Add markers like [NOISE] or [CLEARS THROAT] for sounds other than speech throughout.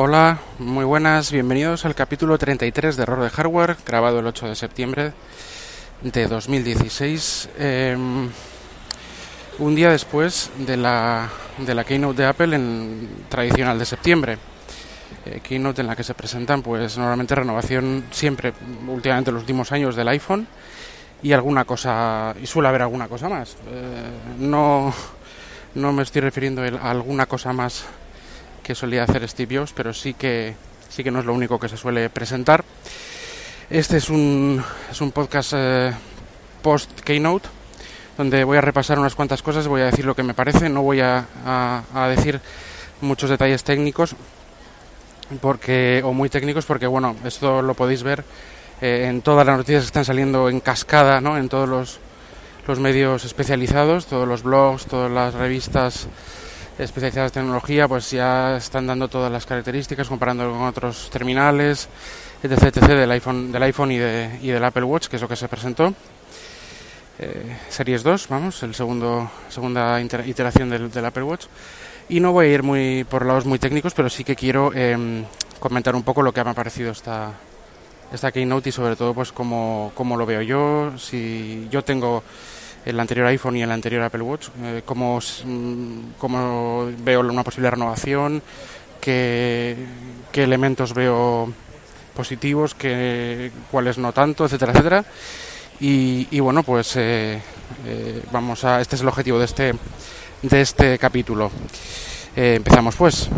Hola, muy buenas, bienvenidos al capítulo 33 de Error de Hardware, grabado el 8 de septiembre de 2016, em, un día después de la, de la keynote de Apple en tradicional de septiembre. Eh, keynote en la que se presentan, pues normalmente renovación siempre, últimamente los últimos años del iPhone y alguna cosa, y suele haber alguna cosa más. Eh, no, no me estoy refiriendo a alguna cosa más que solía hacer Steve Jobs, pero sí que, sí que no es lo único que se suele presentar. Este es un, es un podcast eh, post-keynote, donde voy a repasar unas cuantas cosas, voy a decir lo que me parece, no voy a, a, decir muchos detalles técnicos, porque o muy técnicos, porque bueno, esto lo podéis ver eh, en todas las noticias que están saliendo en cascada, ¿no? en todos los, los medios especializados, todos los blogs, todas las revistas especializadas en tecnología, pues ya están dando todas las características, comparando con otros terminales, etc, etc del iPhone, del iPhone y, de, y del Apple Watch, que es lo que se presentó. Eh, Series 2, vamos, el segundo segunda iteración del, del, Apple Watch. Y no voy a ir muy por lados muy técnicos, pero sí que quiero eh, comentar un poco lo que me ha parecido esta, esta keynote y sobre todo pues cómo, cómo lo veo yo, si yo tengo el anterior iPhone y el anterior Apple Watch, eh, cómo, cómo, veo una posible renovación, qué, qué elementos veo positivos, qué, cuáles no tanto, etcétera, etcétera. Y, y bueno, pues eh, eh, vamos a, este es el objetivo de este, de este capítulo. Eh, empezamos pues.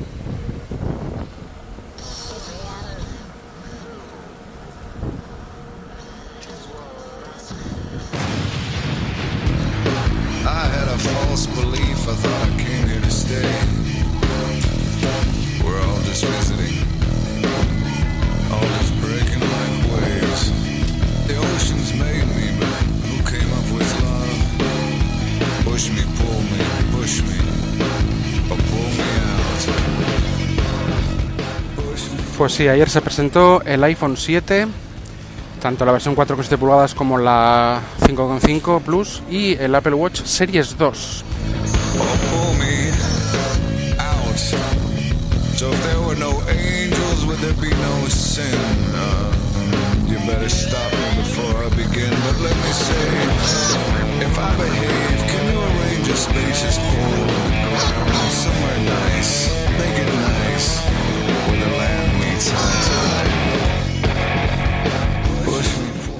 Sí, ayer se presentó el iPhone 7, tanto la versión 4,7 pulgadas como la 5,5 Plus y el Apple Watch Series 2.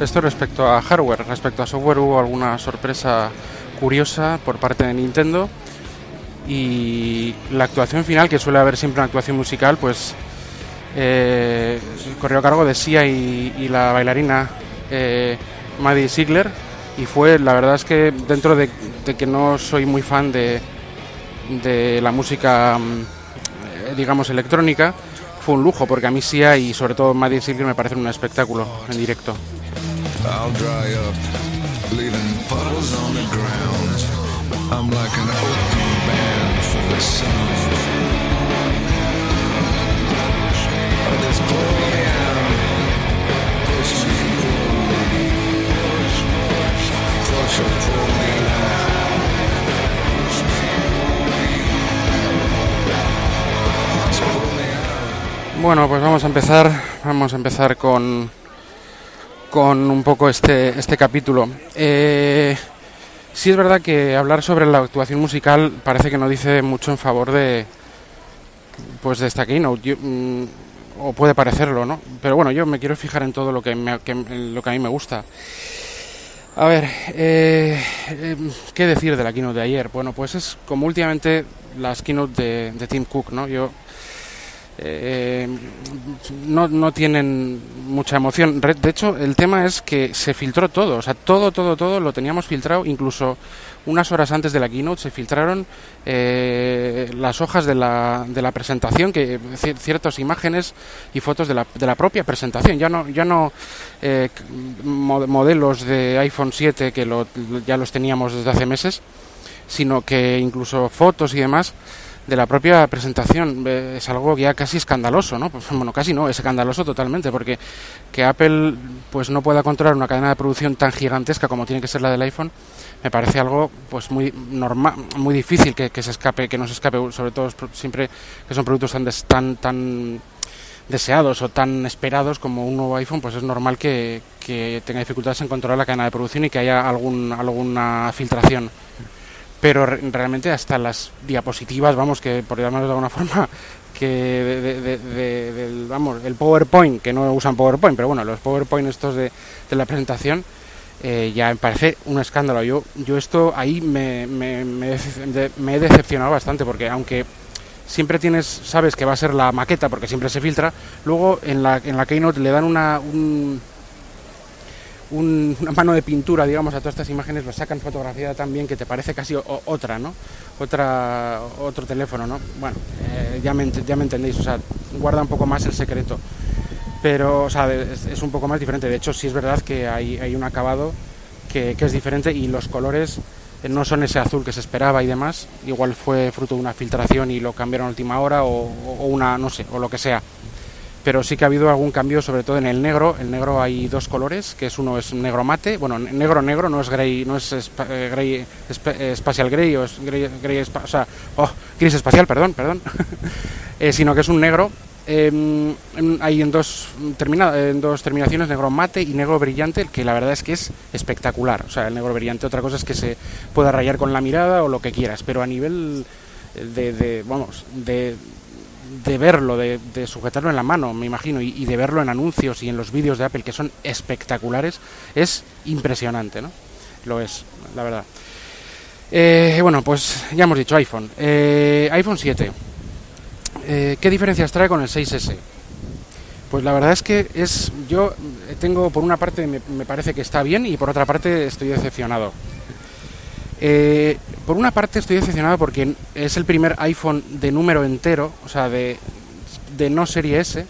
Esto respecto a hardware, respecto a software hubo alguna sorpresa curiosa por parte de Nintendo y la actuación final, que suele haber siempre una actuación musical, pues eh, corrió a cargo de Sia y, la bailarina eh, Maddie Ziegler y fue, la verdad es que dentro de, que no soy muy fan de, la música, mm, digamos, electrónica, fue un lujo, porque a mí Sia y sobre todo Maddie Ziegler me parecen un espectáculo en directo. I'll dry up, leaving puddles on the ground. I'm like an open band for the sun. Bueno, pues vamos a empezar, vamos a empezar con con un poco este, este capítulo. Eh, sí es verdad que hablar sobre la actuación musical parece que no dice mucho en favor de pues de esta keynote, mm, o puede parecerlo, ¿no? Pero bueno, yo me quiero fijar en todo lo que, me, lo que a mí me gusta. A ver, eh, eh, ¿qué decir de la keynote de ayer? Bueno, pues es como últimamente las keynote de, de Tim Cook, ¿no? Yo eh, no, no tienen mucha emoción. De hecho, el tema es que se filtró todo, o sea, todo, todo, todo lo teníamos filtrado, incluso unas horas antes de la keynote se filtraron eh, las hojas de la, de la presentación, que ciertas imágenes y fotos de la, de la propia presentación, ya no, ya no eh, modelos de iPhone 7 que ya los teníamos desde hace meses, sino que incluso fotos y demás de la propia presentación. Eh, es algo ya casi escandaloso, ¿no? Pues, bueno, casi no, es escandaloso totalmente, porque que Apple pues no pueda controlar una cadena de producción tan gigantesca como tiene que ser la del iPhone, me parece algo pues muy normal, muy difícil que, se escape, que no se escape, sobre todo siempre que son productos tan tan tan deseados o tan esperados como un nuevo iPhone, pues es normal que, que tenga dificultades en controlar la cadena de producción y que haya algún, alguna filtración pero realmente hasta las diapositivas, vamos, que por llamarlo de alguna [LAUGHS] forma, que de, del, vamos, el PowerPoint, que no usan PowerPoint, pero bueno, los PowerPoint estos de, la presentación, eh, ya me parece un escándalo. Yo, yo esto ahí me, me, me, he decepcionado bastante, porque aunque siempre tienes, sabes que va a ser la maqueta, porque siempre se filtra, luego en la, en la Keynote le dan una, un, una mano de pintura, digamos, a todas estas imágenes, lo sacan fotografía también que te parece casi otra, ¿no? Otra, otro teléfono, ¿no? Bueno, eh, ya, me, ya me entendéis, o sea, guarda un poco más el secreto. Pero, o sea, es, un poco más diferente. De hecho, sí es verdad que hay, hay un acabado que, es diferente y los colores eh, no son ese azul que se esperaba y demás. Igual fue fruto de una filtración y lo cambiaron a última hora o una, no sé, o lo que sea pero sí que ha habido algún cambio, sobre todo en el negro. El negro hay dos colores, que es uno es negro mate, bueno, negro negro, no es gray, no es eh, gray, espacial gray o es gray, o sea, oh, gris espacial, perdón, perdón, [LAUGHS] eh, sino que es un negro. Em, hay en dos, en dos terminaciones, negro mate y negro brillante, que la verdad es que es espectacular. O sea, el negro brillante, otra cosa es que se pueda rayar con la mirada o lo que quieras, pero a nivel de, de vamos, de, de verlo, de, sujetarlo en la mano, me imagino, y, de verlo en anuncios y en los vídeos de Apple, que son espectaculares, es impresionante, ¿no? Lo es, la verdad. Eh, bueno, pues ya hemos dicho iPhone. Eh, iPhone 7. Eh, ¿Qué diferencias trae con el 6S? Pues la verdad es que es. Yo tengo, por una parte, me parece que está bien y por otra parte estoy decepcionado. Eh, por una parte estoy decepcionado porque es el primer iPhone de número entero, o sea, de, de no serie S,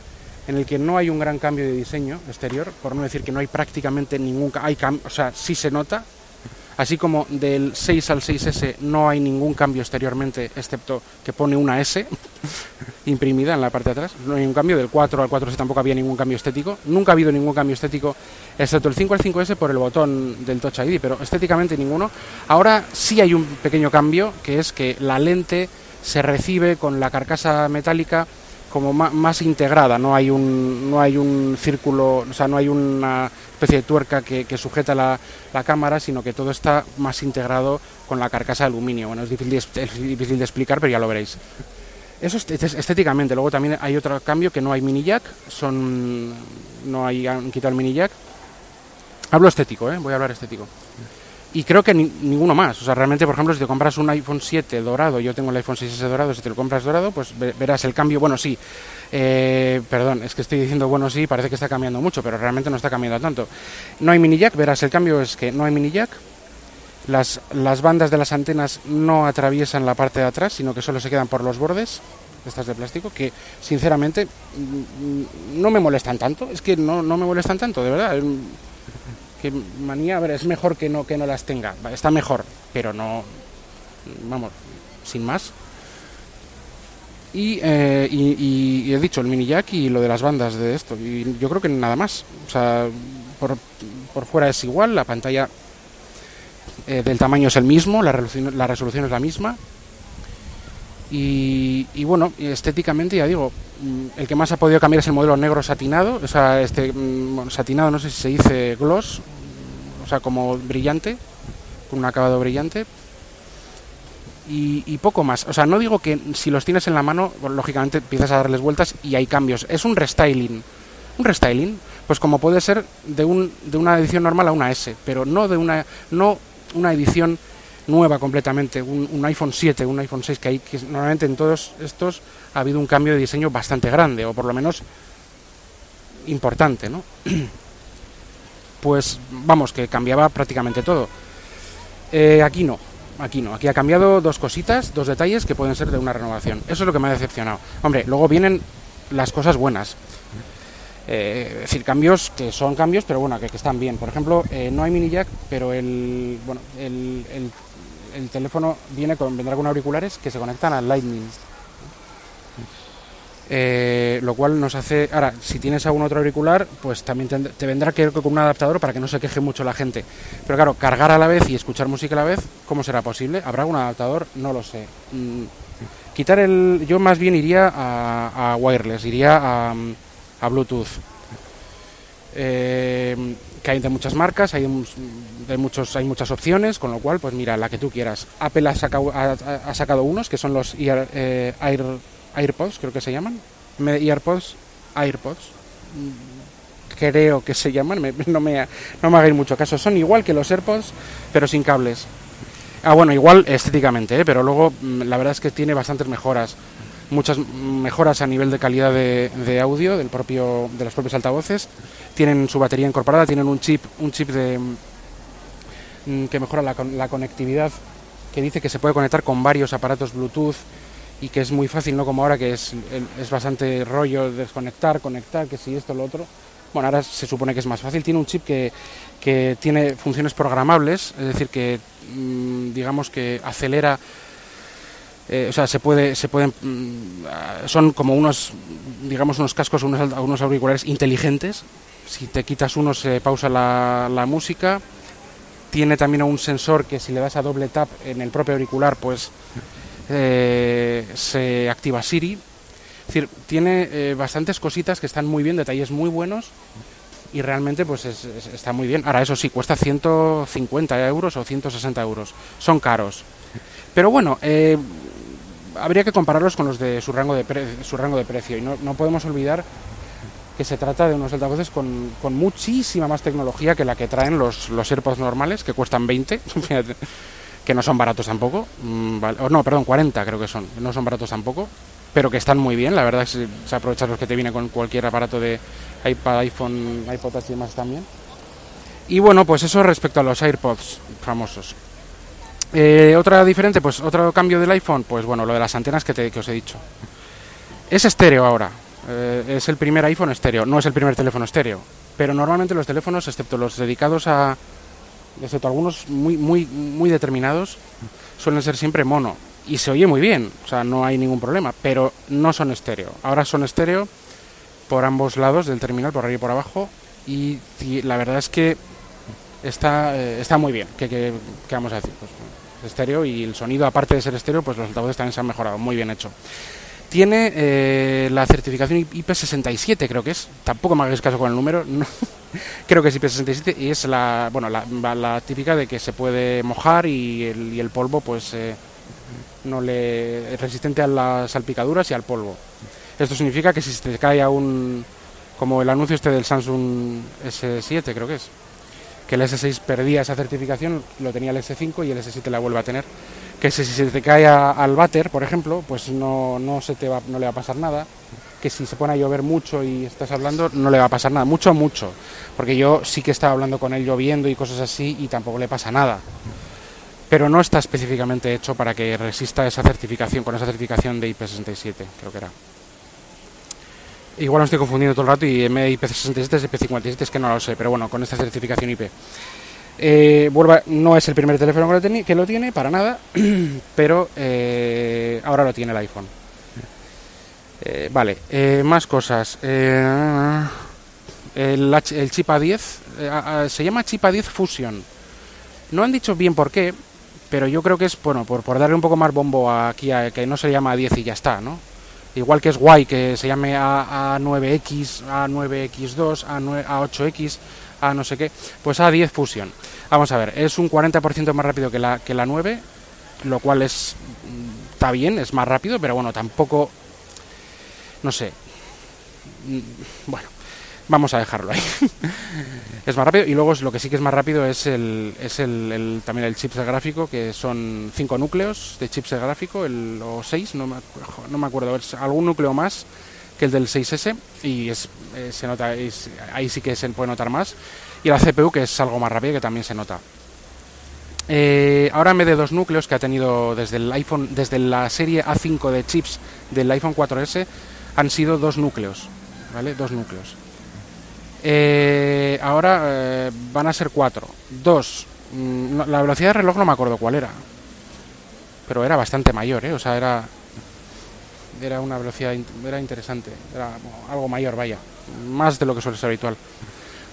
en el que no hay un gran cambio de diseño exterior, por no decir que no hay prácticamente ningún hay o sea, sí se nota, Así como del 6 al 6S no hay ningún cambio exteriormente, excepto que pone una S [LAUGHS] imprimida en la parte de atrás. No hay ningún cambio. Del 4 al 4S tampoco había ningún cambio estético. Nunca ha habido ningún cambio estético, excepto el 5 al 5S por el botón del Touch ID, pero estéticamente ninguno. Ahora sí hay un pequeño cambio, que es que la lente se recibe con la carcasa metálica como más, integrada, no hay un no hay un círculo, o sea, no hay una especie de tuerca que, sujeta la, cámara, sino que todo está más integrado con la carcasa de aluminio. Bueno, es difícil, es difícil de explicar, pero ya lo veréis. Eso es estéticamente. Luego también hay otro cambio que no hay mini jack, son no hay han quitado el mini jack. Hablo estético, ¿eh? voy a hablar estético y creo que ninguno más. O sea, realmente, por ejemplo, si te compras un iPhone 7 dorado, yo tengo el iPhone 6S dorado, si te lo compras dorado, pues verás el cambio. Bueno, sí, eh, perdón, es que estoy diciendo bueno, sí, parece que está cambiando mucho, pero realmente no está cambiando tanto. No hay mini jack, verás, el cambio es que no hay mini jack. Las, las bandas de las antenas no atraviesan la parte de atrás, sino que solo se quedan por los bordes, estas de plástico, que sinceramente mm, no me molestan tanto. Es que no, no me molestan tanto, de verdad que manía, a ver, es mejor que no, que no las tenga, está mejor, pero no, vamos, sin más. Y, eh, y, he dicho el mini jack y lo de las bandas de esto, y yo creo que nada más, o sea, por, por fuera es igual, la pantalla eh, del tamaño es el mismo, la resolución, la resolución es la misma, y, bueno, estéticamente ya digo, mm, el que más ha podido cambiar es el modelo negro satinado, o sea, este mm, satinado no sé si se dice gloss, o sea, como brillante, con un acabado brillante. Y, y, poco más. O sea, no digo que si los tienes en la mano, lógicamente empiezas a darles vueltas y hay cambios. Es un restyling. Un restyling, pues como puede ser de, un, de una edición normal a una S, pero no de una, no una edición nueva completamente, un, iPhone 7, un iPhone 6, que hay que normalmente en todos estos ha habido un cambio de diseño bastante grande, o por lo menos importante, ¿no? [CLEARS THROAT] Pues vamos, que cambiaba prácticamente todo. Eh, aquí no, aquí no, aquí ha cambiado dos cositas, dos detalles que pueden ser de una renovación. Eso es lo que me ha decepcionado. Hombre, luego vienen las cosas buenas. Eh, es decir, cambios que son cambios, pero bueno, que, están bien. Por ejemplo, eh, no hay mini jack, pero el, bueno, el teléfono viene con, vendrá con auriculares que se conectan al Lightning. Eh, lo cual nos hace. Ahora, si tienes algún otro auricular, pues también te, vendrá que con un adaptador para que no se queje mucho la gente. Pero claro, cargar a la vez y escuchar música a la vez, ¿cómo será posible? ¿Habrá algún adaptador? No lo sé. Mm, quitar el. Yo más bien iría a, a wireless, iría a, a Bluetooth. Eh, que hay de muchas marcas, hay, de muchos, hay muchas opciones, con lo cual, pues mira, la que tú quieras. Apple ha sacado, ha, sacado unos que son los eh, Air, AirPods, creo que se llaman. AirPods, AirPods, creo que se llaman, [LAUGHS] no, me, no me hagáis mucho caso. Son igual que los AirPods, pero sin cables. Ah, bueno, igual estéticamente, ¿eh? pero luego mm, la verdad es que tiene bastantes mejoras. Muchas mejoras a nivel de calidad de, audio del propio, de los propios altavoces. Tienen su batería incorporada, tienen un chip, un chip de, mm, que mejora la, la conectividad, que dice que se puede conectar con varios aparatos Bluetooth y que es muy fácil, no como ahora que es, es bastante rollo desconectar, conectar, que si esto, lo otro. Bueno, ahora se supone que es más fácil. Tiene un chip que, que tiene funciones programables, es decir, que mmm, digamos que acelera, eh, o sea, se puede, se pueden, mmm, son como unos, digamos, unos cascos, unos, unos auriculares inteligentes. Si te quitas uno se pausa la, la música. Tiene también un sensor que si le das a doble tap en el propio auricular, pues eh, se activa Siri. Es decir, tiene eh, bastantes cositas que están muy bien, detalles muy buenos y realmente pues es, es, está muy bien. Ahora eso sí, cuesta 150 euros o 160 euros. Son caros. Pero bueno, eh, habría que compararlos con los de su rango de, pre su rango de precio y no, no, podemos olvidar que se trata de unos altavoces con, con, muchísima más tecnología que la que traen los, los AirPods normales, que cuestan 20. [LAUGHS] que no son baratos tampoco, mmm, vale, no, perdón, 40 creo que son, no son baratos tampoco, pero que están muy bien, la verdad es que se aprovechan los que te viene con cualquier aparato de iPad, iPhone, iPod y demás también. Y bueno, pues eso respecto a los AirPods famosos. Eh, otra diferente, pues otro cambio del iPhone, pues bueno, lo de las antenas que, te, que os he dicho. Es estéreo ahora, eh, es el primer iPhone estéreo, no es el primer teléfono estéreo, pero normalmente los teléfonos, excepto los dedicados a, excepto algunos muy, muy, muy determinados, suelen ser siempre mono. Y se oye muy bien, o sea, no hay ningún problema, pero no son estéreo. Ahora son estéreo por ambos lados del terminal, por arriba y por abajo, y, la verdad es que está, eh, está muy bien. ¿Qué, qué, qué vamos a decir? Pues, estéreo y el sonido, aparte de ser estéreo, pues los altavoces también se han mejorado, muy bien hecho. Tiene eh, la certificación IP67, creo que es. Tampoco me hagáis caso con el número. [LAUGHS] No. creo que es IP67 y es la, bueno, la, la, típica de que se puede mojar y el, y el polvo, pues eh, no le es resistente a las salpicaduras y al polvo. Esto significa que si te cae a un, como el anuncio este del Samsung S7, creo que es, que el S6 perdía esa certificación, lo tenía el S5 y el S7 la vuelve a tener. Que si se te cae al váter, por ejemplo, pues no, no, se te va, no le va a pasar nada. Que si se pone a llover mucho y estás hablando, no le va a pasar nada. Mucho, mucho. Porque yo sí que estaba hablando con él lloviendo y cosas así y tampoco le pasa nada. Pero no está específicamente hecho para que resista esa certificación, con esa certificación de IP67, creo que era. Igual me estoy confundiendo todo el rato y IP67 es IP57, es que no lo sé, pero bueno, con esta certificación IP. Eh, vuelva, no es el primer teléfono que lo, tiene, que lo tiene, para nada, [CLEARS THROAT] pero eh, ahora lo tiene el iPhone. Eh, vale, eh, más cosas. El, chip A10 se llama chip A10 Fusion. No han dicho bien por qué, pero yo creo que es bueno por, por darle un poco más bombo aquí a que no se llama A10 y ya está, ¿no? Igual que es guay que se llame A, A9X, A9X2, A9, A8X, A no sé qué, pues A10 Fusion. Vamos a ver, es un 40% más rápido que la, que la 9, lo cual es está bien, es más rápido, pero bueno, tampoco no sé. Bueno, vamos a dejarlo ahí. [LAUGHS] es más rápido y luego lo que sí que es más rápido es el es el, también el chipset gráfico que son cinco núcleos de chipset gráfico, el o seis, no me, acuerdo, es algún núcleo más que el del 6S y es, eh, se nota ahí sí que se puede notar más y la CPU que es algo más rápido que también se nota. Eh, ahora en vez de dos núcleos que ha tenido desde el iPhone, desde la serie A5 de chips del iPhone 4S, han sido dos núcleos, ¿vale? Dos núcleos. Eh, ahora eh, van a ser cuatro. Dos. Mm, la velocidad de reloj no me acuerdo cuál era. Pero era bastante mayor, ¿eh? O sea, era... era una velocidad era interesante, era algo mayor, vaya, más de lo que suele ser habitual.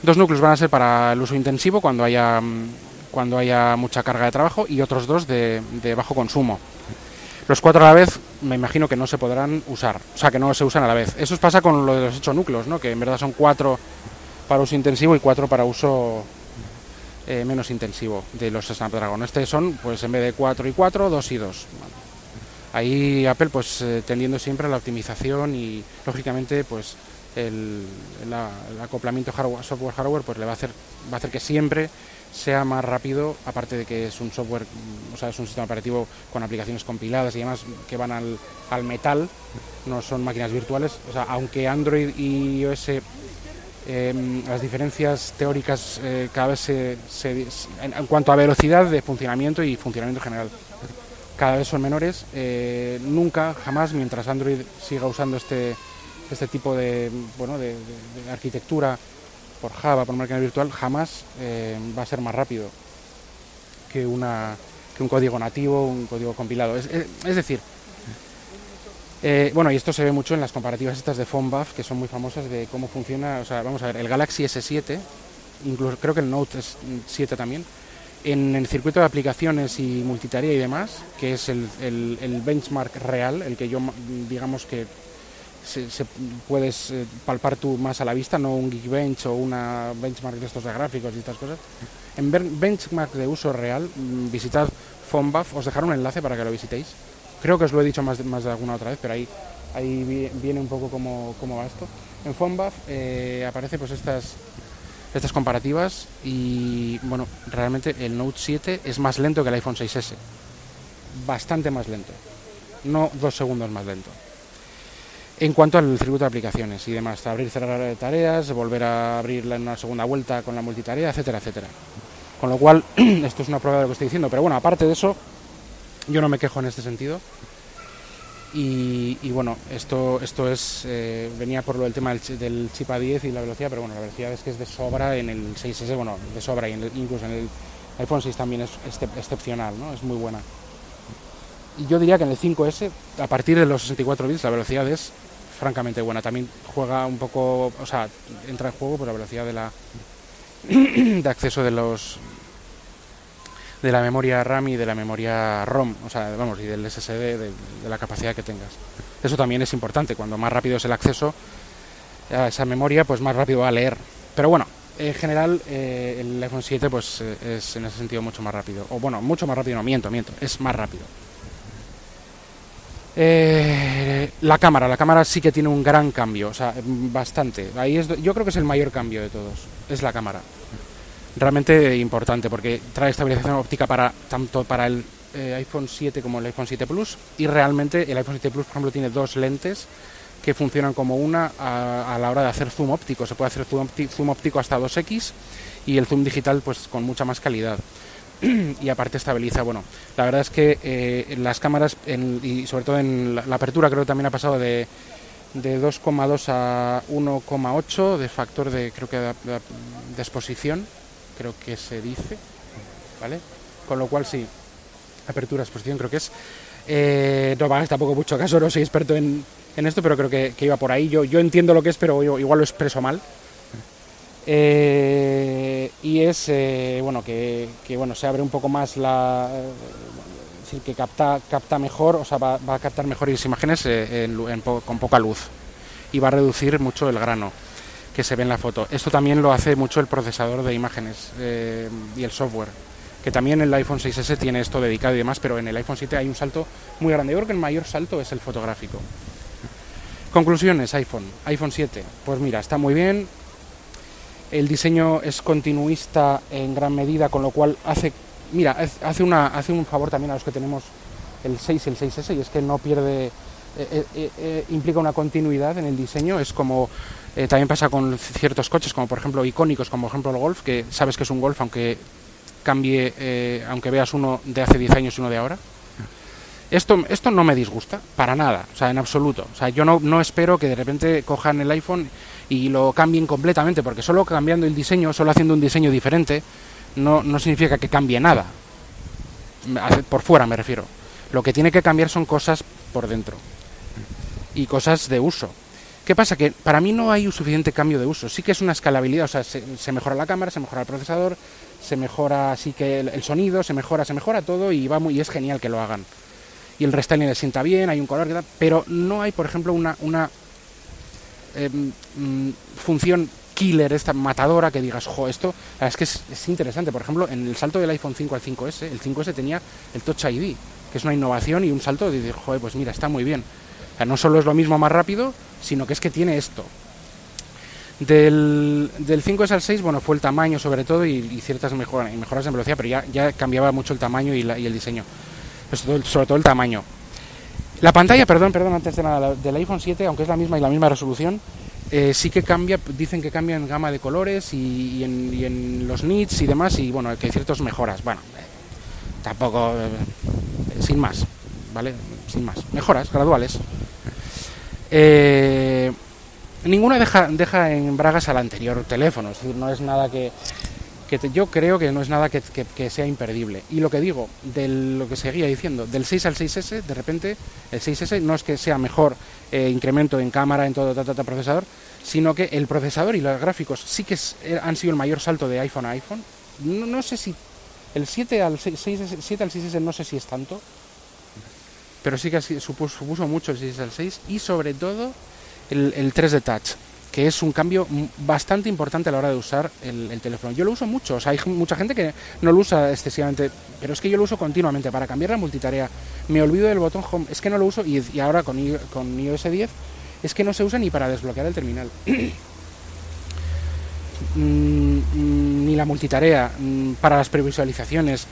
Dos núcleos van a ser para el uso intensivo cuando haya mm, cuando haya mucha carga de trabajo y otros dos de, de bajo consumo. Los cuatro a la vez me imagino que no se podrán usar, o sea, que no se usan a la vez. Eso pasa con lo de los ocho núcleos, ¿no? que en verdad son cuatro para uso intensivo y cuatro para uso eh, menos intensivo de los Snapdragon. Este son, pues en vez de 4 y 4, 2 y 2. Ahí Apple, pues eh, tendiendo siempre a la optimización y lógicamente, pues el, acoplamiento hardware, software-hardware, pues le va a hacer, va a hacer que siempre sea más rápido, aparte de que es un software, o sea, es un sistema operativo con aplicaciones compiladas y demás que van al, al metal, no son máquinas virtuales. O sea, aunque Android y iOS Em, las diferencias teóricas eh, cada vez se, en, cuanto a velocidad de funcionamiento y funcionamiento general cada vez son menores. Eh, nunca, jamás, mientras Android siga usando este, este tipo de, bueno, de, arquitectura por Java, por máquina virtual, jamás eh, va a ser más rápido que, una, que un código nativo, un código compilado. es decir, eh, bueno, y esto se ve mucho en las comparativas estas de PhoneBuff, que son muy famosas de cómo funciona, o sea, vamos a ver, el Galaxy S7, incluso creo que el Note 7 también, en el circuito de aplicaciones y multitarea y demás, que es el, benchmark real, el que yo, digamos que se, puedes eh, palpar tú más a la vista, no un Geekbench o una benchmark de estos de gráficos y estas cosas. En benchmark de uso real, mm, visitad PhoneBuff, os dejaré un enlace para que lo visitéis Creo que os lo he dicho más de, alguna otra vez, pero ahí, ahí viene un poco cómo, cómo va esto. En PhoneBuff eh, aparece pues estas, estas comparativas y bueno, realmente el Note 7 es más lento que el iPhone 6S. Bastante más lento. No dos segundos más lento. En cuanto al circuito de aplicaciones y demás, abrir cerrar tareas, volver a abrirla en una segunda vuelta con la multitarea, etcétera, etcétera. Con lo cual, [CLEARS THROAT] esto es una prueba de lo que estoy diciendo. Pero bueno, aparte de eso, yo no me quejo en este sentido. Y, bueno, esto, esto es eh, venía por lo del tema del, chip A10 y la velocidad, pero bueno, la velocidad es que es de sobra en el 6S, bueno, de sobra y incluso en el iPhone 6 también es excepcional, ¿no? Es muy buena. Y yo diría que en el 5S, a partir de los 64 bits, la velocidad es francamente buena. También juega un poco, o sea, entra en juego por la velocidad de la [CLEARS THROAT] de acceso de los de la memoria RAM y de la memoria ROM, o sea, vamos, y del SSD, de, la capacidad que tengas. Eso también es importante, cuando más rápido es el acceso a esa memoria, pues más rápido va a leer. Pero bueno, en general eh, el iPhone 7 pues eh, es en ese sentido mucho más rápido. O bueno, mucho más rápido, no miento, miento, es más rápido. Eh, la cámara, la cámara sí que tiene un gran cambio, o sea, bastante. Ahí es, yo creo que es el mayor cambio de todos, es la cámara realmente importante porque trae estabilización óptica para tanto para el eh, iPhone 7 como el iPhone 7 Plus y realmente el iPhone 7 Plus por ejemplo tiene dos lentes que funcionan como una a, la hora de hacer zoom óptico. Se puede hacer zoom, óptico hasta 2x y el zoom digital pues con mucha más calidad. [CLEARS THROAT] Y aparte estabiliza bueno la verdad es que eh, las cámaras y sobre todo en la, apertura creo que también ha pasado de de 2,2 a 1,8 de factor de creo que de exposición creo que se dice, ¿vale? Con lo cual sí, apertura, exposición creo que es. Eh, no va tampoco mucho caso, no soy experto en, esto, pero creo que, iba por ahí. Yo, yo entiendo lo que es, pero igual lo expreso mal. Eh, y es eh, bueno que, bueno se abre un poco más la decir, que capta capta mejor o sea va, a captar mejores imágenes con poca luz y va a reducir mucho el grano que se ve en la foto. Esto también lo hace mucho el procesador de imágenes eh, y el software, que también el iPhone 6S tiene esto dedicado y demás, pero en el iPhone 7 hay un salto muy grande. Yo creo que el mayor salto es el fotográfico. Conclusiones, iPhone, iPhone 7. Pues mira, está muy bien. El diseño es continuista en gran medida, con lo cual hace, mira, hace, una, hace un favor también a los que tenemos el 6 y el 6S, y es que no pierde, eh, eh, implica una continuidad en el diseño. Es como eh, también pasa con ciertos coches, como por ejemplo icónicos, como por ejemplo el Golf, que sabes que es un Golf aunque cambie, eh, aunque veas uno de hace 10 años y uno de ahora. Esto, esto no me disgusta, para nada, o sea, en absoluto. O sea, yo no, no espero que de repente cojan el iPhone y lo cambien completamente, porque solo cambiando el diseño, solo haciendo un diseño diferente, no, no significa que cambie nada. Por fuera me refiero. Lo que tiene que cambiar son cosas por dentro. y cosas de uso. ¿Qué pasa? Que para mí no hay un suficiente cambio de uso. Sí que es una escalabilidad, o sea, se, mejora la cámara, se mejora el procesador, se mejora así que el, sonido, se mejora, se mejora todo y va muy, y es genial que lo hagan. Y el restyling le sienta bien, hay un color, pero no hay, por ejemplo, una, em, mm, función killer, esta matadora que digas, jo, esto es que es, es, interesante. Por ejemplo, en el salto del iPhone 5 al 5S, el 5S tenía el Touch ID, que es una innovación y un salto de decir, joder, pues mira, está muy bien. Sea, no solo es lo mismo más rápido, sino que es que tiene esto. Del, del 5S al 6, bueno, fue el tamaño sobre todo y, ciertas mejoras, mejoras en velocidad, pero ya, ya cambiaba mucho el tamaño y, y el diseño. Pues sobre todo el tamaño. La pantalla, perdón, perdón, antes de nada, del iPhone 7, aunque es la misma y la misma resolución, eh, sí que cambia, dicen que cambia en gama de colores y, en, los nits y demás, y bueno, que hay ciertas mejoras. Bueno, eh, tampoco, eh, sin más, ¿vale? Sin más. Mejoras graduales. Eh, ninguna deja, deja en bragas al anterior teléfono, es decir, no es nada que, yo creo que no es nada que, sea imperdible. Y lo que digo, de lo que seguía diciendo, del 6 al 6S, de repente el 6S no es que sea mejor eh, incremento en cámara, en todo, el procesador, sino que el procesador y los gráficos sí que eh, han sido el mayor salto de iPhone a iPhone. No, sé si el 7 al 6, 7 al 6S no sé si es tanto, pero sí que supuso, mucho el 6 al 6 y sobre todo el, el 3D Touch, que es un cambio bastante importante a la hora de usar el, teléfono. Yo lo uso mucho, o sea, hay mucha gente que no lo usa excesivamente, pero es que yo lo uso continuamente para cambiar la multitarea. Me olvido del botón Home, es que no lo uso y, ahora con, con iOS 10 es que no se usa ni para desbloquear el terminal. [CLEARS THROAT] Mm, mm, ni la multitarea, mm, para las previsualizaciones,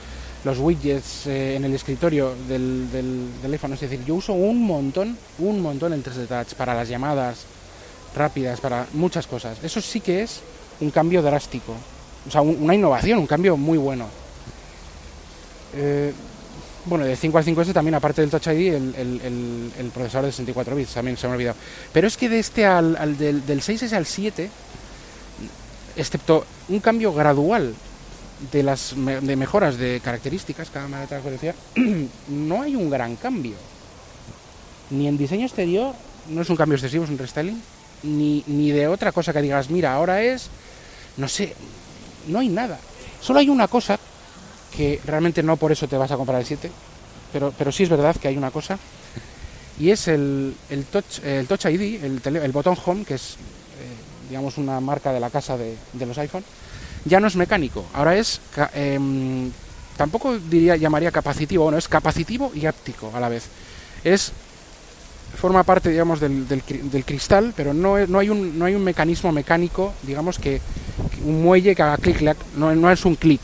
los widgets eh, en el escritorio del, del, teléfono. Es decir, yo uso un montón, un montón el 3D Touch para las llamadas rápidas, para muchas cosas. Eso sí que es un cambio drástico. O sea, una innovación, un cambio muy bueno. Eh, bueno, de 5 al 5S también, aparte del Touch ID, el, procesador de 64 bits, también se me ha olvidado. Pero es que de este al, del, del 6S al 7, excepto un cambio gradual de las de mejoras de características, cámara de transferencia, no hay un gran cambio. Ni en diseño exterior, no es un cambio excesivo, es un restyling, ni, ni de otra cosa que digas, mira, ahora es, no sé, no hay nada. Solo hay una cosa que realmente no por eso te vas a comprar el 7, pero, pero sí es verdad que hay una cosa, y es el, el, touch, el touch ID, el, el botón Home, que es, eh, digamos, una marca de la casa de, de los iPhone ya no es mecánico, ahora es, em, tampoco diría, llamaría capacitivo, bueno, es capacitivo y áptico a la vez. Es, forma parte, digamos, del, del, cristal, pero no, no, hay un, no hay un mecanismo mecánico, digamos, que, un muelle que haga clic, no, no es un clic.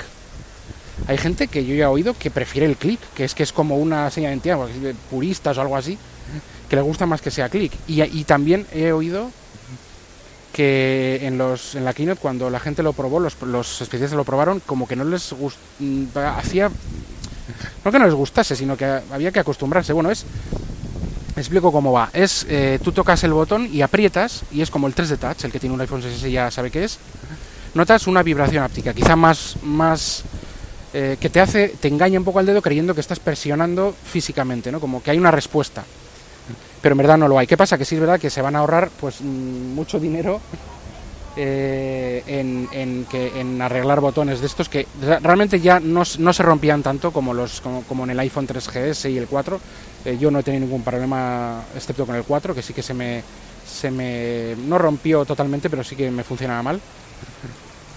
Hay gente que yo ya he oído que prefiere el clic, que es que es como una señal de identidad, puristas o algo así, que le gusta más que sea clic. Y, y también he oído que en, los, en la keynote cuando la gente lo probó, los, los especialistas lo probaron, como que no les mm, hacía, no que no les gustase, sino que había que acostumbrarse. Bueno, es, explico cómo va. Es, eh, tú tocas el botón y aprietas, y es como el 3D Touch, el que tiene un iPhone 6 ya sabe qué es. Notas una vibración áptica, quizá más, más eh, que te hace, te engaña un poco al dedo creyendo que estás presionando físicamente, ¿no? Como que hay una respuesta pero en verdad no lo hay. ¿Qué pasa? Que sí es verdad que se van a ahorrar pues mm, mucho dinero eh, en, en arreglar botones de estos que realmente ya no, no se rompían tanto como, los, como, en el iPhone 3GS y el 4. Eh, yo no he tenido ningún problema excepto con el 4, que sí que se me, se me no rompió totalmente, pero sí que me funcionaba mal.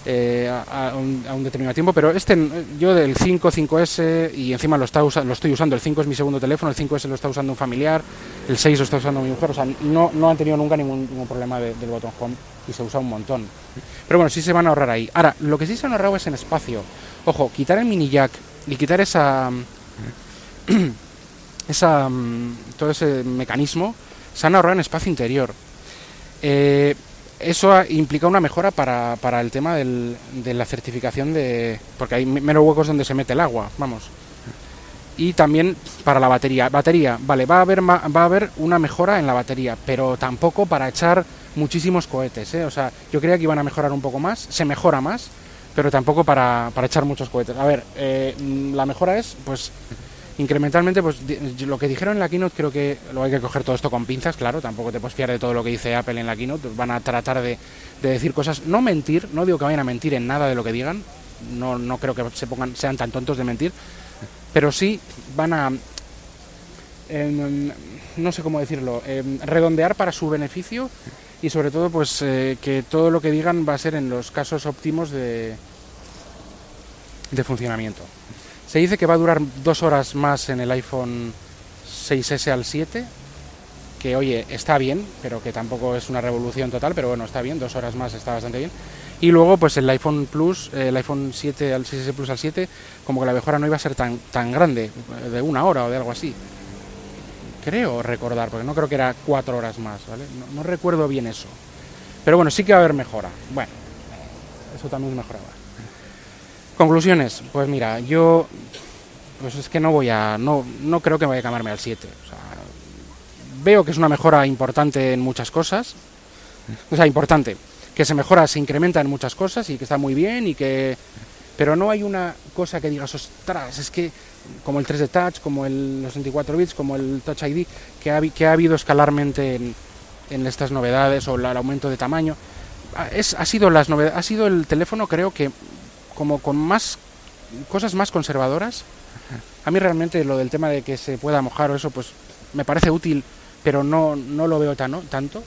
Eh, a, un, determinado tiempo, pero este yo del 5, 5S y encima lo, está estoy usando, el 5 es mi segundo teléfono, el 5S lo está usando un familiar, el 6 lo está usando mi mujer, o sea, no, no han tenido nunca ningún, problema del botón home y se usa un montón. Pero bueno, sí se van a ahorrar ahí. Ahora, lo que sí se han ahorrado es en espacio. Ojo, quitar el mini jack y quitar esa... [CLEARS THROAT] esa todo ese mecanismo se han ahorrado en espacio interior. Eh, eso implica una mejora para, para el tema del, de la certificación de... porque hay menos huecos donde se mete el agua, vamos. Y también para la batería. Batería, vale, va a haber, va a haber una mejora en la batería, pero tampoco para echar muchísimos cohetes, ¿eh? O sea, yo creía que iban a mejorar un poco más, se mejora más, pero tampoco para, para echar muchos cohetes. A ver, eh, la mejora es, pues, incrementalmente, pues lo que dijeron en la keynote creo que lo hay que coger todo esto con pinzas, claro, tampoco te puedes fiar de todo lo que dice Apple en la keynote, van a tratar de, decir cosas, no mentir, no digo que vayan a mentir en nada de lo que digan, no, no creo que se pongan, sean tan tontos de mentir, pero sí van a, em, no sé cómo decirlo, em, redondear para su beneficio y sobre todo pues eh, que todo lo que digan va a ser en los casos óptimos de, de funcionamiento. Se dice que va a durar dos horas más en el iPhone 6S al 7, que oye, está bien, pero que tampoco es una revolución total, pero bueno, está bien, dos horas más está bastante bien. Y luego, pues el iPhone Plus, el iPhone 7 al 6S Plus al 7, como que la mejora no iba a ser tan, tan grande, de una hora o de algo así. Creo recordar, porque no creo que era cuatro horas más, ¿vale? No, no recuerdo bien eso. Pero bueno, sí que va a haber mejora. Bueno, eso también mejoraba. Conclusiones, pues mira, yo pues es que no voy a no, no creo que vaya a cambiarme al 7. O sea, veo que es una mejora importante en muchas cosas. O sea, importante, que se mejora, se incrementa en muchas cosas y que está muy bien y que pero no hay una cosa que digas, ostras, es que como el 3D Touch, como el, los 24 bits, como el Touch ID, que ha, que ha habido escalarmente en, en estas novedades o el aumento de tamaño. Ah, es, ha sido las novedades, ha sido el teléfono creo que como con más cosas más conservadoras. A mí realmente lo del tema de que se pueda mojar o eso, pues me parece útil, pero no, no lo veo tan, tanto.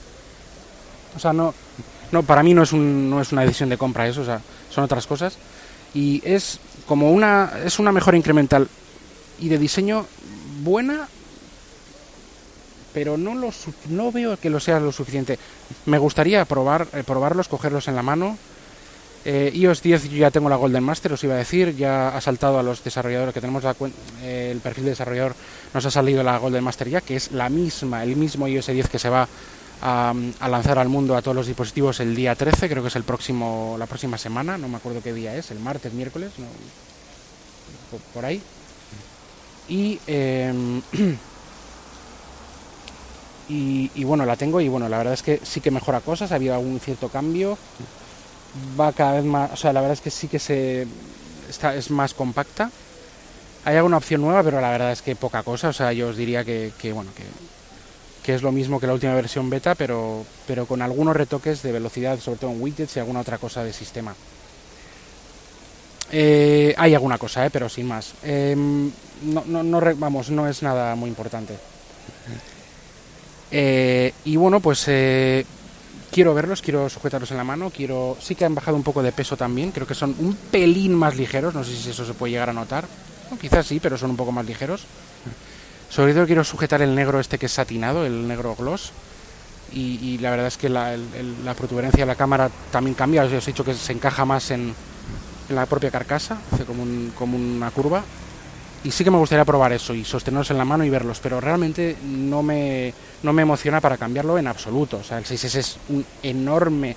O sea, no, no, para mí no es, un, no es una decisión de compra eso, o sea, son otras cosas. Y es como una, es una mejora incremental y de diseño buena, pero no, lo, no veo que lo sea lo suficiente. Me gustaría probar, eh, probarlos, cogerlos en la mano eh, iOS 10 yo ya tengo la Golden Master, os iba a decir, ya ha saltado a los desarrolladores que tenemos eh, el perfil de desarrollador, nos ha salido la Golden Master ya, que es la misma, el mismo iOS 10 que se va a, lanzar al mundo a todos los dispositivos el día 13, creo que es el próximo, la próxima semana, no me acuerdo qué día es, el martes, miércoles, por, ahí. Em, [CLEARS THROAT] y, y bueno, la tengo y bueno, la verdad es que sí que mejora cosas, ha habido algún cierto cambio va cada vez más, o sea, la verdad es que sí que se está, es más compacta. Hay alguna opción nueva, pero la verdad es que poca cosa, o sea, yo os diría que, bueno, que, que es lo mismo que la última versión beta, pero, pero con algunos retoques de velocidad, sobre todo en widgets y alguna otra cosa de sistema. Eh, hay alguna cosa, eh, pero sin más. Em, no, no, no, vamos, no es nada muy importante. Eh, y bueno, pues quiero verlos, quiero sujetarlos en la mano, quiero sí que han bajado un poco de peso también, creo que son un pelín más ligeros, no sé si eso se puede llegar a notar, quizás sí, pero son un poco más ligeros. Sobre todo quiero sujetar el negro este que es satinado, el negro gloss, y, la verdad es que la, protuberancia de la cámara también cambia, os he dicho que se encaja más en, la propia carcasa, hace como una curva, y sí que me gustaría probar eso y sostenerlos en la mano y verlos, pero realmente no me, no me emociona para cambiarlo en absoluto. O sea, el 6S es un enorme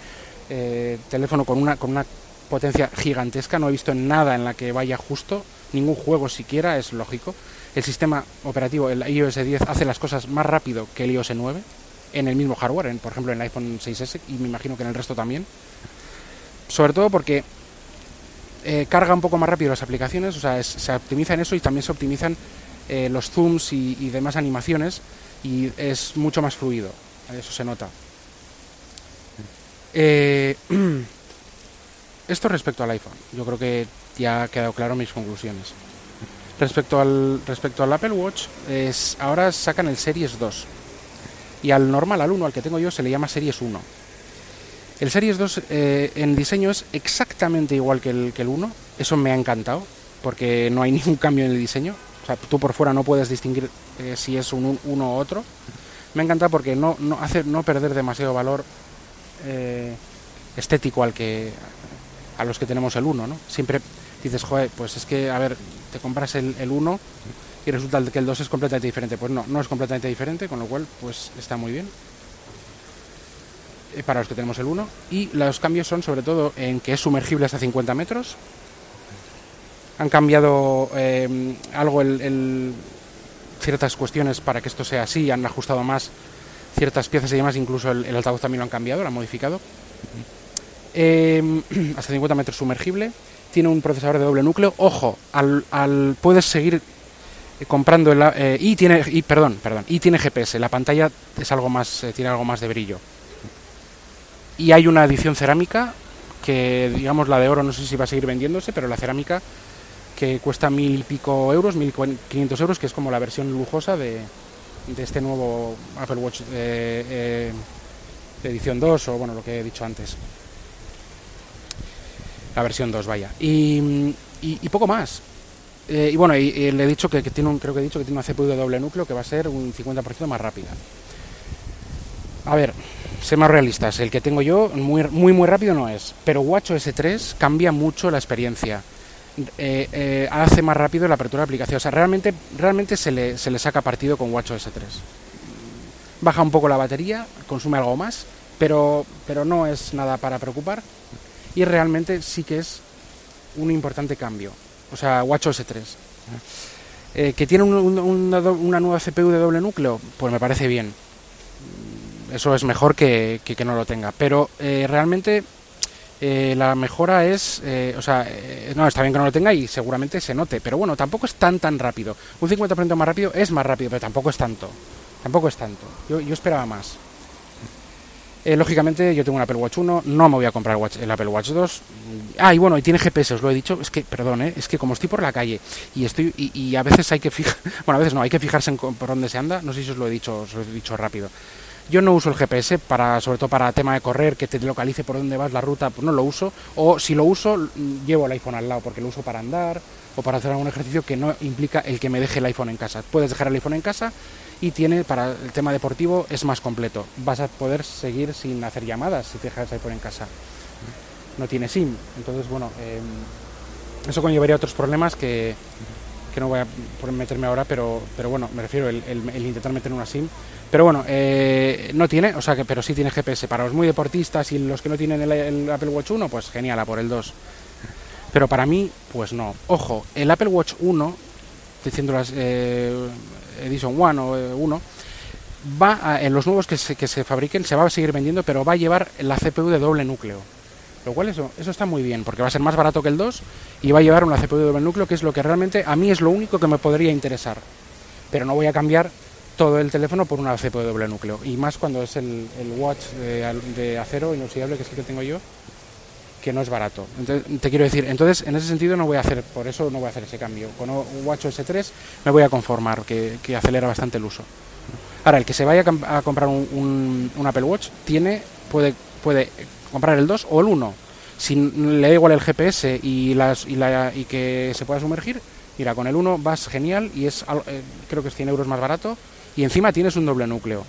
eh, teléfono con una, con una potencia gigantesca, no he visto nada en la que vaya justo, ningún juego siquiera, es lógico. El sistema operativo, el iOS 10, hace las cosas más rápido que el iOS 9 en el mismo hardware, en, por ejemplo en el iPhone 6S y me imagino que en el resto también. Sobre todo porque eh, carga un poco más rápido las aplicaciones, o sea, se optimiza en eso y también se optimizan eh, los zooms y, demás animaciones y es mucho más fluido, eso se nota. Eh, [CLEARS THROAT] esto respecto al iPhone, yo creo que ya ha quedado claro mis conclusiones. Respecto al, respecto al Apple Watch, es, ahora sacan el Series 2 y al normal, al 1, al que tengo yo, se le llama Series 1 el Series 2 eh, en diseño es exactamente igual que el, que el 1. Eso me ha encantado, porque no hay [LAUGHS] ningún cambio en el diseño. O sea, tú por fuera no puedes distinguir eh, si es un uno u otro. Me ha encantado porque no, no hace no perder demasiado valor eh, estético al que a los que tenemos el 1, ¿no? Siempre dices, joder, pues es que, a ver, te compras el, el 1 y resulta que el 2 es completamente diferente. Pues no, no es completamente diferente, con lo cual, pues está muy bien. Eh, para los que tenemos el 1 y los cambios son sobre todo en que es sumergible hasta 50 metros. Han cambiado eh, algo el, ciertas cuestiones para que esto sea así. Han ajustado más ciertas piezas y demás. Incluso el, altavoz también lo han cambiado lo han modificado. Eh, [CLEARS THROAT] hasta 50 metros sumergible. Tiene un procesador de doble núcleo. Ojo al, puedes seguir comprando el, y tiene perdón perdón y tiene GPS la pantalla es algo más tiene algo más de brillo y hay una edición cerámica que digamos la de oro no sé si va a seguir vendiéndose pero la cerámica que cuesta mil y pico euros mil quinientos euros que es como la versión lujosa de, de este nuevo Apple Watch de edición 2 o bueno lo que he dicho antes. La versión 2 vaya. Y, y, poco más. Eh, y bueno le he dicho que, tiene un creo que he dicho que tiene una CPU de doble núcleo que va a ser un 50% más rápida. A ver sé más realistas el que tengo yo muy muy muy rápido no es pero WatchOS 3 cambia mucho la experiencia eh, eh, hace más rápido la apertura de aplicación o sea realmente realmente se le, se le saca partido con WatchOS 3 baja un poco la batería consume algo más pero pero no es nada para preocupar y realmente sí que es un importante cambio. O sea, WatchOS 3. Eh, ¿Que tiene una, nueva CPU de doble núcleo? Pues me parece bien. Eso es mejor que, que, no lo tenga. Pero eh, realmente eh, la mejora es, o sea, no, está bien que no lo tenga y seguramente se note, pero bueno, tampoco es tan tan rápido. Un 50% más rápido es más rápido, pero tampoco es tanto. Tampoco es tanto. Yo, yo esperaba más. Eh, lógicamente yo tengo un Apple Watch 1, no me voy a comprar el Apple Watch 2. Ah, y bueno, y tiene GPS, os lo he dicho. Es que, perdón, ¿eh? es que como estoy por la calle y estoy y, a veces hay que fijar, [LAUGHS] bueno, a veces no, hay que fijarse en por dónde se anda. No sé si os lo he dicho, os lo he dicho rápido. Yo no uso el GPS para, sobre todo para tema de correr, que te localice por dónde vas la ruta, pues no lo uso. O si lo uso, llevo el iPhone al lado porque lo uso para andar o para hacer algún ejercicio que no implica el que me deje el iPhone en casa. Puedes dejar el iPhone en casa y tiene para el tema deportivo es más completo. Vas a poder seguir sin hacer llamadas si te dejas el iPhone en casa. No tiene SIM, entonces bueno, em, eso conllevaría otros problemas que, que no voy a meterme ahora, pero, pero bueno, me refiero el, el, intentar meter una SIM. Pero bueno, eh, no tiene, o sea que, pero sí tiene GPS. Para los muy deportistas y los que no tienen el, Apple Watch 1, pues genial, a por el 2. Pero para mí, pues no. Ojo, el Apple Watch 1, diciendo las, eh, Edition 1 o 1, va en los nuevos que se, que se fabriquen se va a seguir vendiendo, pero va a llevar la CPU de doble núcleo. Lo cual eso, eso está muy bien, porque va a ser más barato que el 2 y va a llevar una CPU de doble núcleo, que es lo que realmente a mí es lo único que me podría interesar. Pero no voy a cambiar todo el teléfono por una CPU de doble núcleo. Y más cuando es el, watch de, de, acero inoxidable, que es el que tengo yo, que no es barato. te quiero decir, entonces en ese sentido no voy a hacer, por eso no voy a hacer ese cambio. Con Watch s 3 me voy a conformar, que, acelera bastante el uso. Ahora, el que se vaya a, comprar un, Apple Watch tiene puede, puede comprar el 2 o el 1. Si le da igual el GPS y, las, y, la, y que se pueda sumergir, mira, con el 1 vas genial y es eh, creo que es 100 euros más barato y encima tienes un doble núcleo.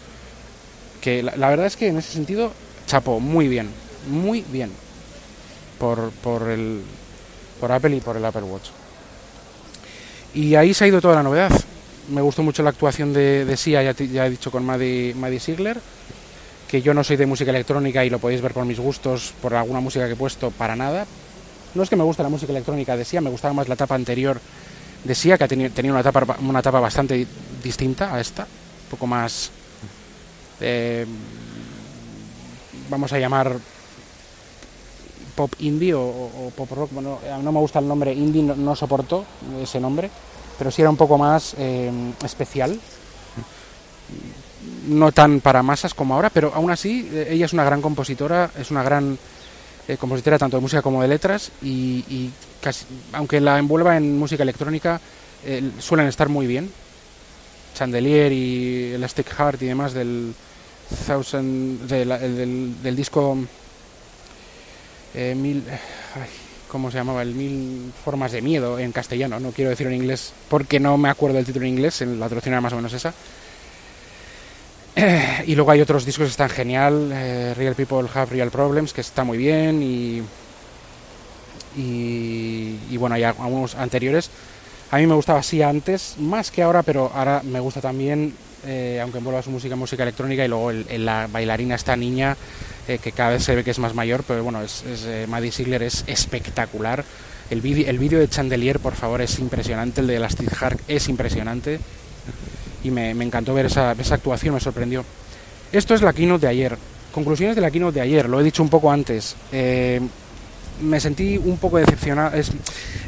Que la, verdad es que en ese sentido, chapo, muy bien, muy bien por, por, el, por Apple y por el Apple Watch. Y ahí se ha ido toda la novedad. Me gustó mucho la actuación de, de Sia, ya, ya, he dicho con Maddie, Maddie Ziegler, que yo no soy de música electrónica y lo podéis ver por mis gustos, por alguna música que he puesto, para nada. No es que me guste la música electrónica de Sia, me gustaba más la etapa anterior de Sia, que tenía, tenía una, etapa, una etapa bastante distinta a esta, un poco más, eh, vamos a llamar pop indie o, pop rock. Bueno, no me gusta el nombre indie, no, soporto ese nombre, pero sí era un poco más eh, especial. No tan para masas como ahora, pero aún así eh, ella es una gran compositora, es una gran eh, compositora tanto de música como de letras y, casi, aunque la envuelva en música electrónica suelen estar muy bien. Chandelier y Elastic Heart y demás del, thousand, del, del disco eh, mil, ¿cómo se llamaba? El mil formas de miedo en castellano, no quiero decir en inglés porque no me acuerdo del título en inglés, la traducción era más o menos esa. Eh, [CLEARS THROAT] y luego hay otros discos que están genial, eh, Real People Have Real Problems, que está muy bien, y, y, bueno, hay algunos anteriores. A mí me gustaba así antes, más que ahora, pero ahora me gusta también, aunque envuelva su música, música electrónica, y luego la bailarina, esta niña, eh, que cada vez se ve que es más mayor, pero bueno, es, eh, Maddie Ziegler es espectacular. El vídeo el vídeo de Chandelier, por favor, es impresionante, el de Elastic Heart es impresionante y me, encantó ver esa, esa, actuación, me sorprendió. Esto es la keynote de ayer. Conclusiones de la keynote de ayer, lo he dicho un poco antes. Eh, me sentí un poco decepcionado. Es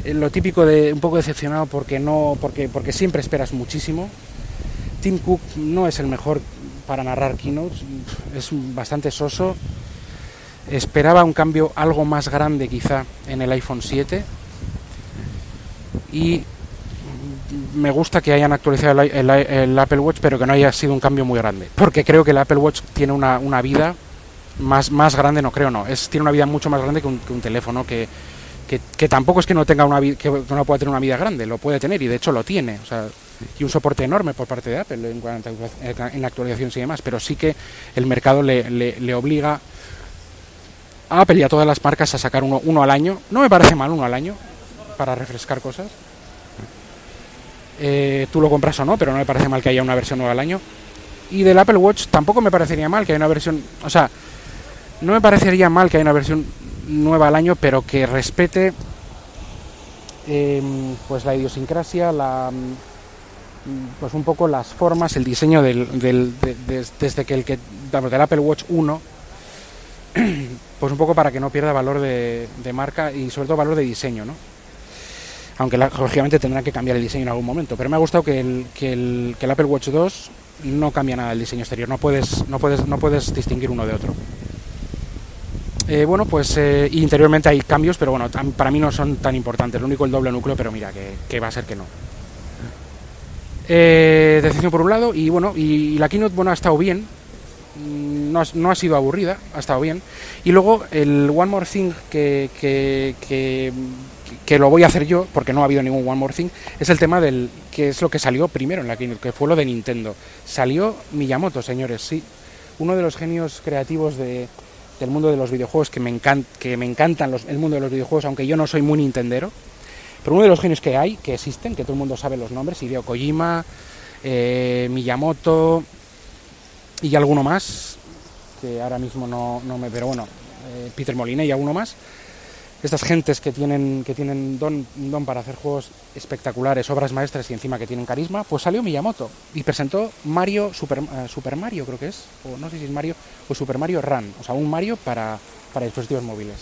lo típico de un poco decepcionado porque no, porque, porque siempre esperas muchísimo. Tim Cook no es el mejor para narrar keynotes, es bastante soso. Esperaba un cambio algo más grande quizá en el iPhone 7 y me gusta que hayan actualizado el, Apple Watch, pero que no haya sido un cambio muy grande. Porque creo que el Apple Watch tiene una, una vida más, más grande, no creo, no. Es, tiene una vida mucho más grande que un, teléfono que, que, tampoco es que no tenga una que no pueda tener una vida grande, lo puede tener y de hecho lo tiene. O sea, y un soporte enorme por parte de Apple en, cuanto en actualizaciones y demás, pero sí que el mercado le, le, obliga a Apple y a todas las marcas a sacar uno, uno al año. No me parece mal uno al año para refrescar cosas. Eh, tú lo compras o no, pero no me parece mal que haya una versión nueva al año. Y del Apple Watch tampoco me parecería mal que haya una versión, o sea, no me parecería mal que haya una versión nueva al año, pero que respete em, pues la idiosincrasia, la pues un poco las formas, el diseño del, del desde que el que del Apple Watch 1 [CLEARS THROAT] pues un poco para que no pierda valor de, de marca y sobre todo valor de diseño, ¿no? Aunque lógicamente tendrán que cambiar el diseño en algún momento. Pero me ha gustado que el, que el, Apple Watch 2 no cambia nada el diseño exterior, no puedes, no puedes, no puedes distinguir uno de otro. Eh, bueno, pues eh, interiormente hay cambios, pero bueno, para mí no son tan importantes. Lo único el doble núcleo, pero mira, que, va a ser que no. Eh, decisión por un lado, y bueno, y, la keynote bueno, ha estado bien, mm, no no ha, sido aburrida, ha estado bien. Y luego el One More Thing que, que lo voy a hacer yo, porque no ha habido ningún One More Thing, es el tema del que es lo que salió primero en la keynote, que fue lo de Nintendo. Salió Miyamoto, señores, sí. Uno de los genios creativos de, del mundo de los videojuegos que me, encanta, que me encantan los, el mundo de los videojuegos, aunque yo no soy muy nintendero. Pero uno de los genios que hay, que existen, que todo el mundo sabe los nombres, Hideo Kojima, eh, Miyamoto y alguno más, que ahora mismo no, no me... Pero bueno, eh, Peter Molina y alguno más estas gentes que tienen, que tienen don, don para hacer juegos espectaculares, obras maestras y encima que tienen carisma, pues salió Miyamoto y presentó Mario, Super, eh, Super Mario creo que es, o no sé si es Mario, o Super Mario Run, o sea, un Mario para, para dispositivos móviles.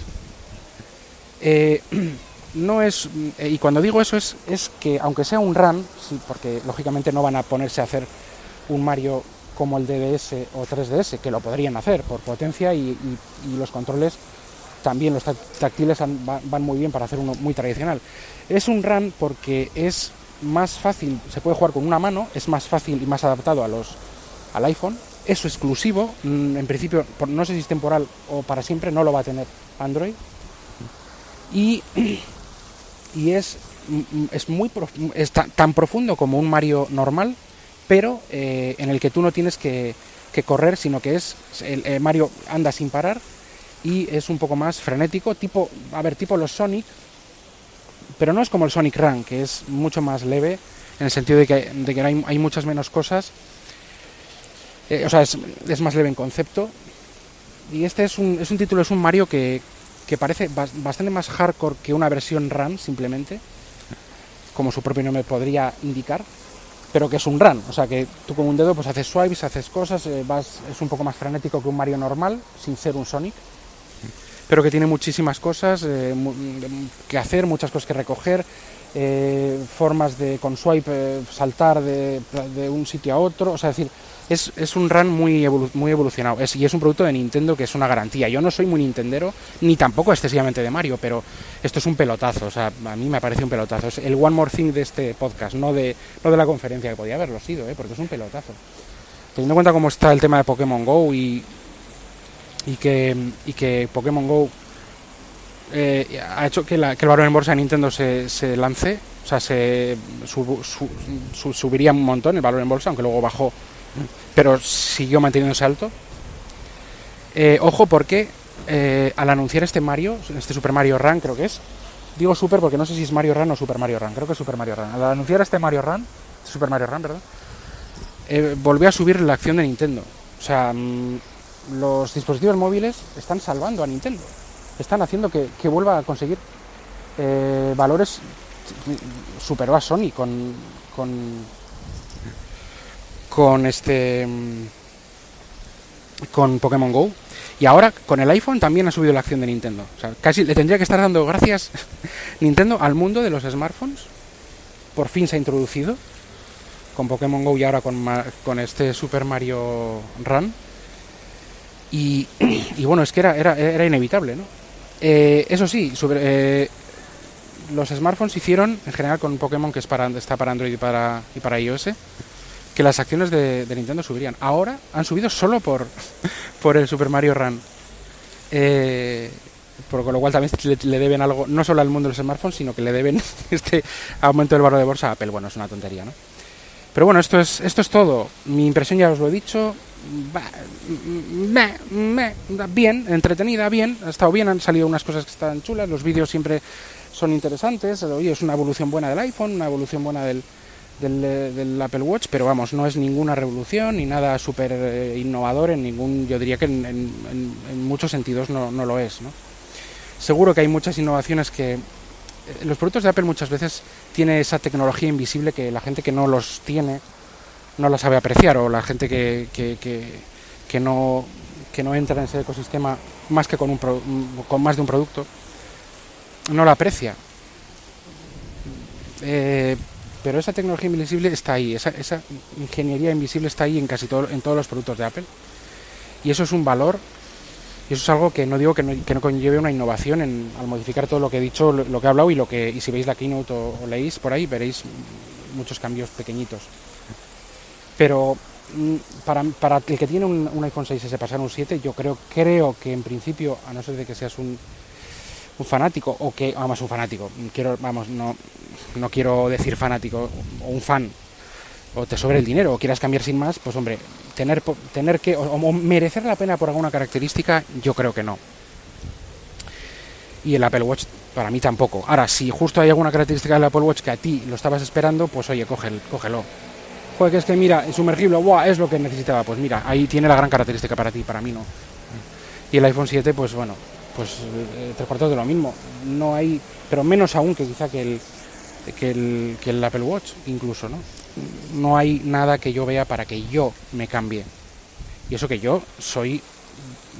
Eh, [CLEARS THROAT] no es, eh, y cuando digo eso es, es que aunque sea un Run, sí, porque lógicamente no van a ponerse a hacer un Mario como el DDS o 3DS, que lo podrían hacer por potencia y los controles también los táctiles van, muy bien para hacer uno muy tradicional. Es un run porque es más fácil, se puede jugar con una mano, es más fácil y más adaptado a los, al iPhone. Es exclusivo, mm, en principio, no sé si es temporal o para siempre, no lo va a tener Android. Y, y es, mm, es, muy es tan profundo como un Mario normal, pero eh, en el que tú no tienes que, correr, sino que es Mario anda sin parar y es un poco más frenético, tipo, a ver, tipo los Sonic, pero no es como el Sonic Run, que es mucho más leve, en el sentido de que, de que hay, muchas menos cosas, eh, o sea, es, es, más leve en concepto, y este es un, es un título, es un Mario que, que parece bastante más hardcore que una versión Run, simplemente, como su propio nombre podría indicar, pero que es un run, o sea que tú con un dedo pues haces swipes, haces cosas, eh, vas, es un poco más frenético que un Mario normal, sin ser un Sonic pero que tiene muchísimas cosas eh, que hacer, muchas cosas que recoger, eh, formas de con swipe eh, saltar de, un sitio a otro, o sea, es decir, es, es un run muy, muy evolucionado es, y es un producto de Nintendo que es una garantía. Yo no soy muy Nintendero, ni tampoco excesivamente de Mario, pero esto es un pelotazo, o sea, a mí me parece un pelotazo. Es el one more thing de este podcast, no de, no de la conferencia, que podía haberlo sido, porque es un pelotazo. Teniendo en cuenta cómo está el tema de Pokémon Go y, y que, y que Pokémon Go eh, ha hecho que, la, que, el valor en bolsa de Nintendo se, lance, o sea, se subiría un montón el valor en bolsa, aunque luego bajó, pero siguió manteniéndose alto. Eh, ojo porque eh, al anunciar este Mario, este Super Mario Run creo que es, digo Super porque no sé si es Mario Run o Super Mario Run, creo que es Super Mario Run. Al anunciar este Mario Run, Super Mario Run, ¿verdad? volvió a subir la acción de Nintendo. O sea, mm, los dispositivos móviles están salvando a Nintendo. Están haciendo que, vuelva a conseguir eh, valores. Superó a Sony con, con, con este. con Pokémon Go. Y ahora con el iPhone también ha subido la acción de Nintendo. O sea, casi le tendría que estar dando gracias [LAUGHS] Nintendo al mundo de los smartphones. Por fin se ha introducido con Pokémon Go y ahora con, con este Super Mario Run. [CLEARS THROAT] Y, bueno, es que era, era, era inevitable, ¿no? Eh, eso sí, eh, los smartphones hicieron, en general con Pokémon, que es para, está para Android y para, y para iOS, que las acciones de, Nintendo subirían. Ahora han subido solo por, [LAUGHS] por el Super Mario Run. Eh, por lo cual también le, deben algo, no solo al mundo de los smartphones, sino que le deben [LAUGHS] este aumento del barro de bolsa a Apple. Bueno, es una tontería, ¿no? Pero bueno, esto es, esto es todo. Mi impresión ya os lo he dicho. Bien, entretenida, bien. Ha estado bien, han salido unas cosas que están chulas. Los vídeos siempre son interesantes. Oye, es una evolución buena del iPhone, una evolución buena del, del, Apple Watch, pero vamos, no es ninguna revolución ni nada súper eh, innovador en ningún, yo diría que en, muchos sentidos no, no, lo es. ¿no? Seguro que hay muchas innovaciones que... Eh, los productos de Apple muchas veces tiene esa tecnología invisible que la gente que no los tiene no la sabe apreciar o la gente que, que, que, no, que no entra en ese ecosistema más que con, un con más de un producto no la aprecia. Eh, pero esa tecnología invisible está ahí, esa, esa ingeniería invisible está ahí en casi todo, en todos los productos de Apple. Y eso es un valor, y eso es algo que no digo que no, que no conlleve una innovación en, al modificar todo lo que he dicho, lo, que he hablado y lo que y si veis la keynote o, leéis por ahí veréis muchos cambios pequeñitos. Pero mm, para, el que tiene un, iPhone 6S pasar un 7, yo creo, creo que en principio, a no ser de que seas un, un fanático o que, vamos, un fanático, quiero, vamos, no, no quiero decir fanático o un fan, o te sobre el dinero o quieras cambiar sin más, pues hombre, tener, tener que, o, merecer la pena por alguna característica, yo creo que no. Y el Apple Watch para mí tampoco. Ahora, si justo hay alguna característica del Apple Watch que a ti lo estabas esperando, pues oye, cógelo. cógelo. Joder, que es que mira, sumergible, ¡buah! es lo que necesitaba. Pues mira, ahí tiene la gran característica para ti, para mí no. Y el iPhone 7, pues bueno, pues eh, tres cuartos de lo mismo. No hay, pero menos aún que quizá que el, que el, que el Apple Watch, incluso, ¿no? No hay nada que yo vea para que yo me cambie. Y eso que yo soy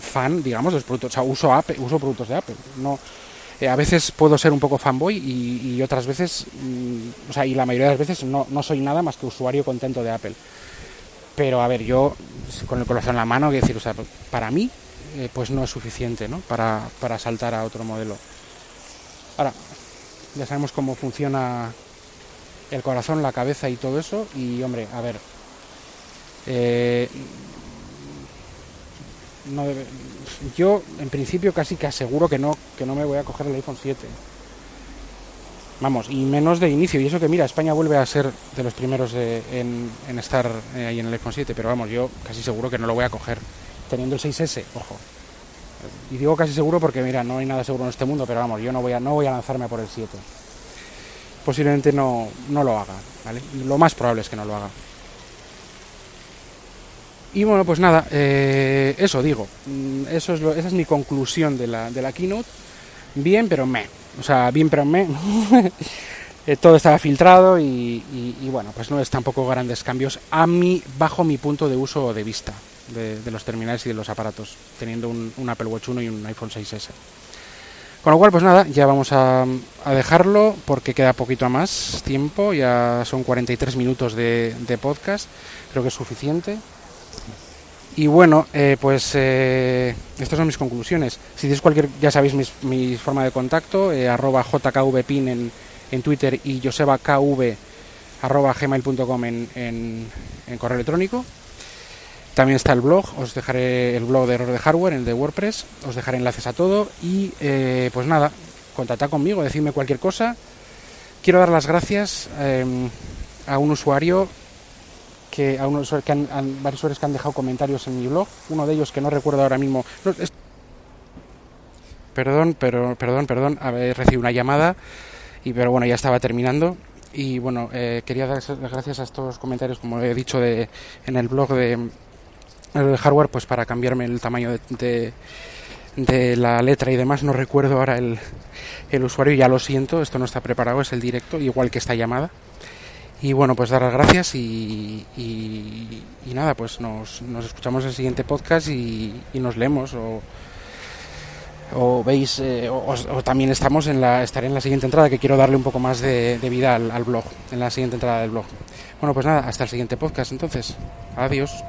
fan, digamos, de los productos, o sea, uso, Apple, uso productos de Apple. No, eh, a veces puedo ser un poco fanboy y, otras veces, mm, o sea, y la mayoría de las veces no, no soy nada más que usuario contento de Apple. Pero a ver, yo con el corazón en la mano, quiero decir, o sea, para mí, eh, pues no es suficiente, ¿no? Para, para saltar a otro modelo. Ahora, ya sabemos cómo funciona el corazón, la cabeza y todo eso. Y hombre, a ver, eh, no yo en principio casi que aseguro que no, que no me voy a coger el iPhone 7. Vamos, y menos de inicio. Y eso que mira, España vuelve a ser de los primeros en, estar eh, ahí en el iPhone 7, pero vamos, yo casi seguro que no lo voy a coger. Teniendo el 6S, ojo. Y digo casi seguro porque, mira, no hay nada seguro en este mundo, pero vamos, yo no voy a, no voy a lanzarme por el 7. Posiblemente no, no lo haga, ¿vale? Lo más probable es que no lo haga. Y bueno, pues nada, eh, eso digo. Mm, eso es esa es mi conclusión de la, de la keynote. Bien, pero me. O sea, bien, pero me. [LAUGHS] Eh, todo estaba filtrado y, bueno, pues no es tampoco grandes cambios a mi, bajo mi punto de uso de vista de, los terminales y de los aparatos, teniendo un, Apple Watch 1 y un iPhone 6S. Con lo cual, pues nada, ya vamos a, dejarlo porque queda poquito más tiempo, ya son 43 minutos de, podcast, creo que es suficiente. Y bueno, eh, pues eh, estas son mis conclusiones. Si tenéis cualquier, ya sabéis mi, forma de contacto, eh, arroba jkvpin en, en Twitter y josebakv arroba gmail.com en, en, en correo electrónico. También está el blog, os dejaré el blog de error de hardware, el de WordPress, os dejaré enlaces a todo y pues nada, contactad conmigo, decidme cualquier cosa. Quiero dar las gracias em, a un usuario que a unos que han, varios usuarios que han dejado comentarios en mi blog, uno de ellos que no recuerdo ahora mismo. Perdón, pero perdón, perdón, recibido una llamada y pero bueno ya estaba terminando y bueno eh, quería dar gracias a estos comentarios como he dicho de, en el blog de el hardware pues para cambiarme el tamaño de, de, la letra y demás. No recuerdo ahora el, el, usuario, ya lo siento, esto no está preparado, es el directo, igual que esta llamada. Y bueno, pues dar las gracias y, y, nada, pues nos, nos, escuchamos el siguiente podcast y, nos leemos o, veis, eh, o, también estamos en la, estaré en la siguiente entrada que quiero darle un poco más de, vida al blog, en la siguiente entrada del blog. Bueno, pues nada, hasta el siguiente podcast entonces. Adiós.